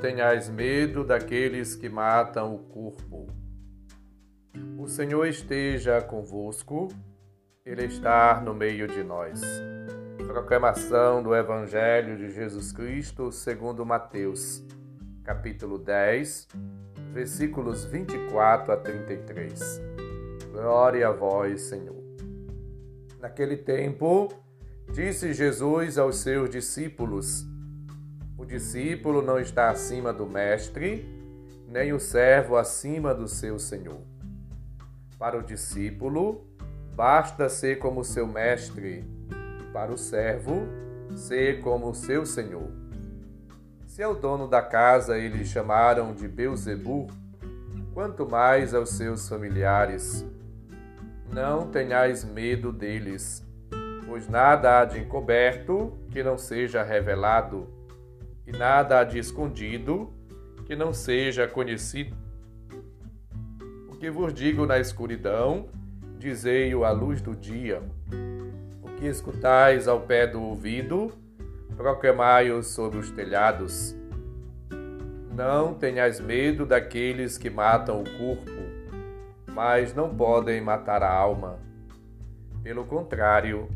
tenhais medo daqueles que matam o corpo. O Senhor esteja convosco, Ele está no meio de nós. Proclamação do Evangelho de Jesus Cristo segundo Mateus, capítulo 10, versículos 24 a 33. Glória a vós, Senhor. Naquele tempo, disse Jesus aos seus discípulos: O discípulo não está acima do mestre, nem o servo acima do seu senhor. Para o discípulo, basta ser como seu mestre, e para o servo, ser como seu senhor. Se ao dono da casa eles chamaram de Beuzebu, quanto mais aos seus familiares. Não tenhais medo deles, pois nada há de encoberto que não seja revelado, e nada há de escondido que não seja conhecido. O que vos digo na escuridão, dizei-o à luz do dia. O que escutais ao pé do ouvido, proclamai-o sobre os telhados. Não tenhais medo daqueles que matam o corpo, mas não podem matar a alma. Pelo contrário,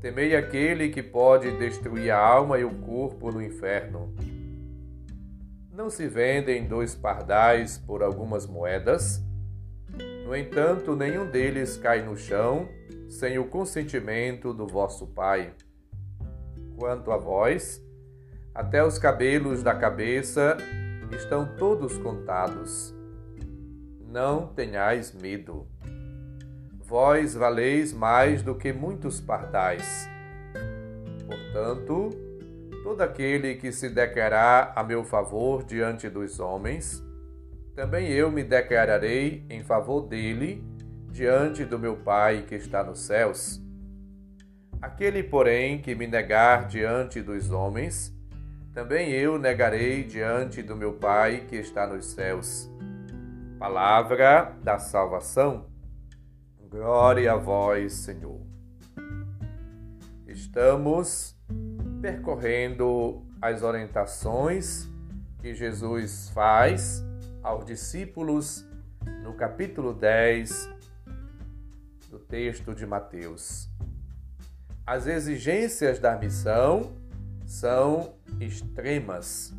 temei aquele que pode destruir a alma e o corpo no inferno. Não se vendem dois pardais por algumas moedas? No entanto, nenhum deles cai no chão sem o consentimento do vosso Pai. Quanto a vós, até os cabelos da cabeça estão todos contados. Não tenhais medo. Vós valeis mais do que muitos pardais. Portanto, todo aquele que se declarar a meu favor diante dos homens, também eu me declararei em favor dele diante do meu Pai que está nos céus. Aquele, porém, que me negar diante dos homens, também eu negarei diante do meu Pai que está nos céus. Palavra da salvação. Glória a vós, Senhor. Estamos percorrendo as orientações que Jesus faz aos discípulos no capítulo 10 do texto de Mateus. As exigências da missão são extremas.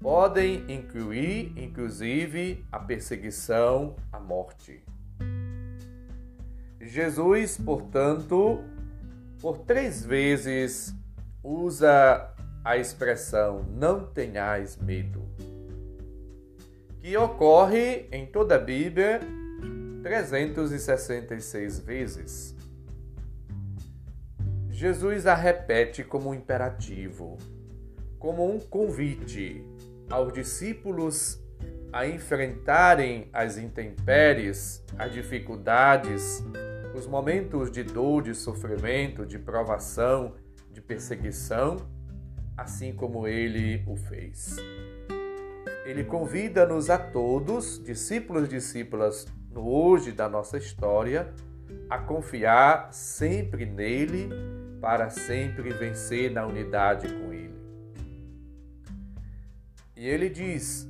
Podem incluir, inclusive, a perseguição, a morte. Jesus, portanto, por três vezes usa a expressão não tenhais medo, que ocorre em toda a Bíblia 366 vezes. Jesus a repete como um imperativo, como um convite aos discípulos a enfrentarem as intempéries, as dificuldades, os momentos de dor, de sofrimento, de provação, de perseguição, assim como ele o fez. Ele convida-nos a todos, discípulos e discípulas, no hoje da nossa história, a confiar sempre nele para sempre vencer na unidade com Ele. E ele diz: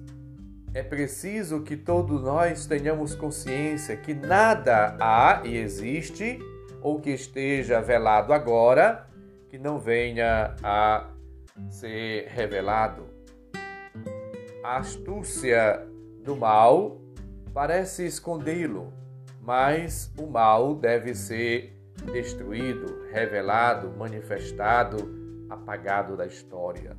é preciso que todos nós tenhamos consciência que nada há e existe, ou que esteja velado agora, que não venha a ser revelado. A astúcia do mal parece escondê-lo, mas o mal deve ser destruído, revelado, manifestado, apagado da história.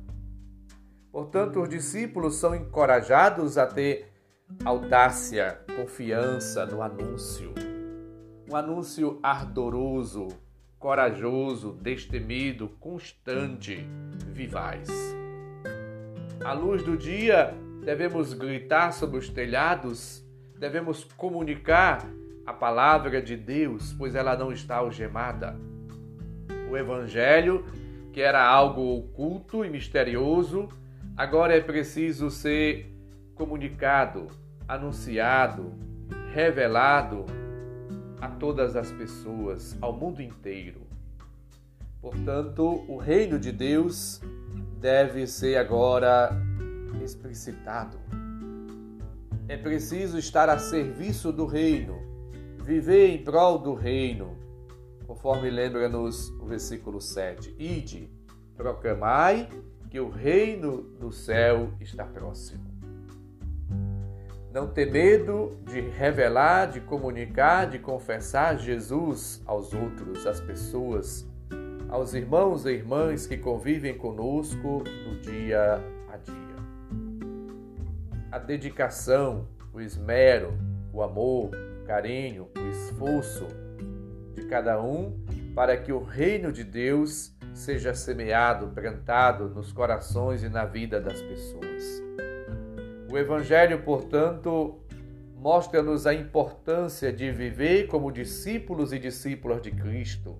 Portanto, os discípulos são encorajados a ter audácia, confiança no anúncio. Um anúncio ardoroso, corajoso, destemido, constante, vivaz. À luz do dia, devemos gritar sobre os telhados, devemos comunicar a palavra de Deus, pois ela não está algemada. O Evangelho, que era algo oculto e misterioso, agora é preciso ser comunicado, anunciado, revelado a todas as pessoas, ao mundo inteiro. Portanto, o reino de Deus deve ser agora explicitado. É preciso estar a serviço do reino, viver em prol do reino, conforme lembra-nos o versículo 7. Ide, proclamai que o reino do céu está próximo. Não ter medo de revelar, de comunicar, de confessar Jesus aos outros, às pessoas, aos irmãos e irmãs que convivem conosco no dia a dia. A dedicação, o esmero, o amor, o carinho, o esforço de cada um para que o reino de Deus seja semeado, plantado nos corações e na vida das pessoas. O Evangelho, portanto, mostra-nos a importância de viver como discípulos e discípulas de Cristo,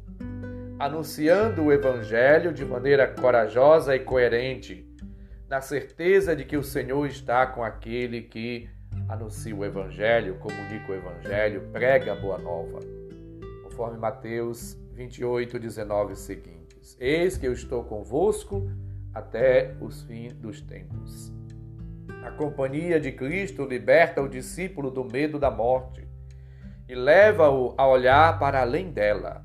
anunciando o Evangelho de maneira corajosa e coerente, na certeza de que o Senhor está com aquele que anuncia o Evangelho, comunica o Evangelho, prega a boa nova. Conforme Mateus 28, 19 seguintes. Eis que eu estou convosco até os fins dos tempos. A companhia de Cristo liberta o discípulo do medo da morte e leva-o a olhar para além dela.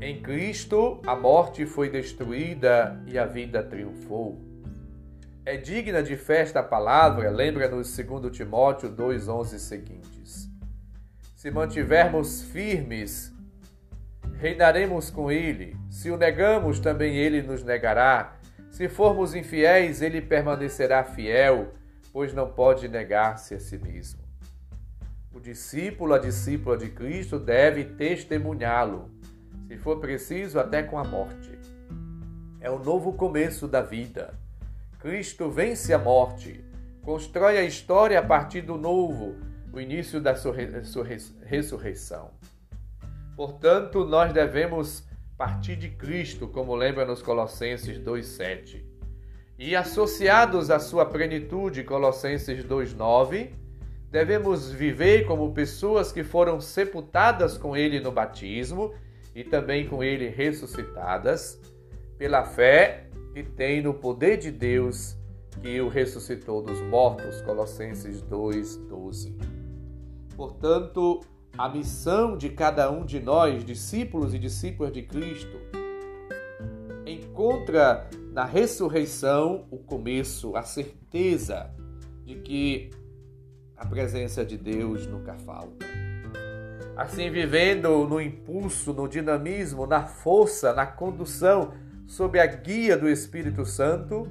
Em Cristo, a morte foi destruída e a vida triunfou. É digna de festa a palavra, lembra-nos 2 Timóteo 2,11 seguintes. Se mantivermos firmes, reinaremos com ele. Se o negamos, também ele nos negará. Se formos infiéis, ele permanecerá fiel, pois não pode negar-se a si mesmo. O discípulo, a discípula de Cristo deve testemunhá-lo, se for preciso, até com a morte. É o novo começo da vida. Cristo vence a morte, constrói a história a partir do novo, o início da sua ressurreição. Portanto, nós devemos partir de Cristo, como lembra nos Colossenses 2:7. E associados à sua plenitude, Colossenses 2:9, devemos viver como pessoas que foram sepultadas com ele no batismo e também com ele ressuscitadas, pela fé que tem no poder de Deus que o ressuscitou dos mortos, Colossenses 2:12. Portanto, a missão de cada um de nós, discípulos e discípulas de Cristo, encontra na ressurreição o começo, a certeza de que a presença de Deus nunca falta. Assim, vivendo no impulso, no dinamismo, na força, na condução, sob a guia do Espírito Santo,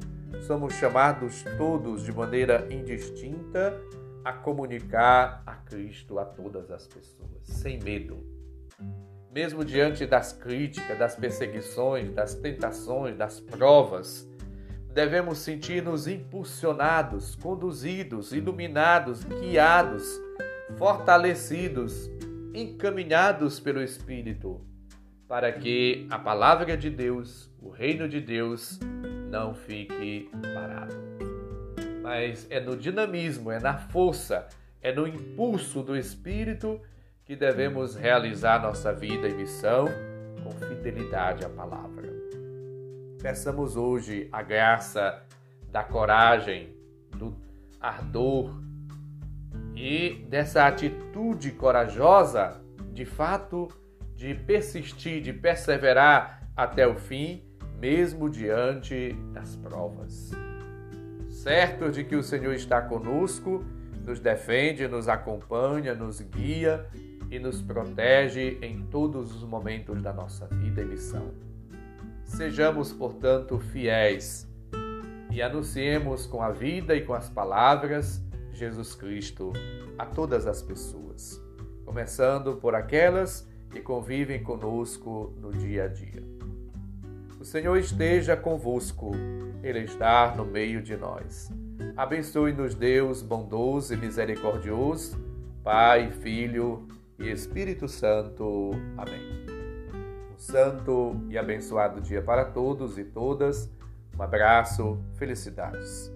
somos chamados todos de maneira indistinta a comunicar a Cristo a todas as pessoas, sem medo. Mesmo diante das críticas, das perseguições, das tentações, das provas, devemos sentir-nos impulsionados, conduzidos, iluminados, guiados, fortalecidos, encaminhados pelo Espírito, para que a palavra de Deus, o reino de Deus, não fique parado mas é no dinamismo, é na força, é no impulso do Espírito que devemos realizar nossa vida e missão com fidelidade à palavra. Peçamos hoje a graça da coragem, do ardor e dessa atitude corajosa, de fato, de persistir, de perseverar até o fim, mesmo diante das provas certos de que o Senhor está conosco, nos defende, nos acompanha, nos guia e nos protege em todos os momentos da nossa vida e missão. Sejamos, portanto, fiéis e anunciemos com a vida e com as palavras Jesus Cristo a todas as pessoas, começando por aquelas que convivem conosco no dia a dia. O Senhor esteja convosco, Ele está no meio de nós. Abençoe-nos, Deus bondoso e misericordioso, Pai, Filho e Espírito Santo. Amém. Um santo e abençoado dia para todos e todas. Um abraço, felicidades.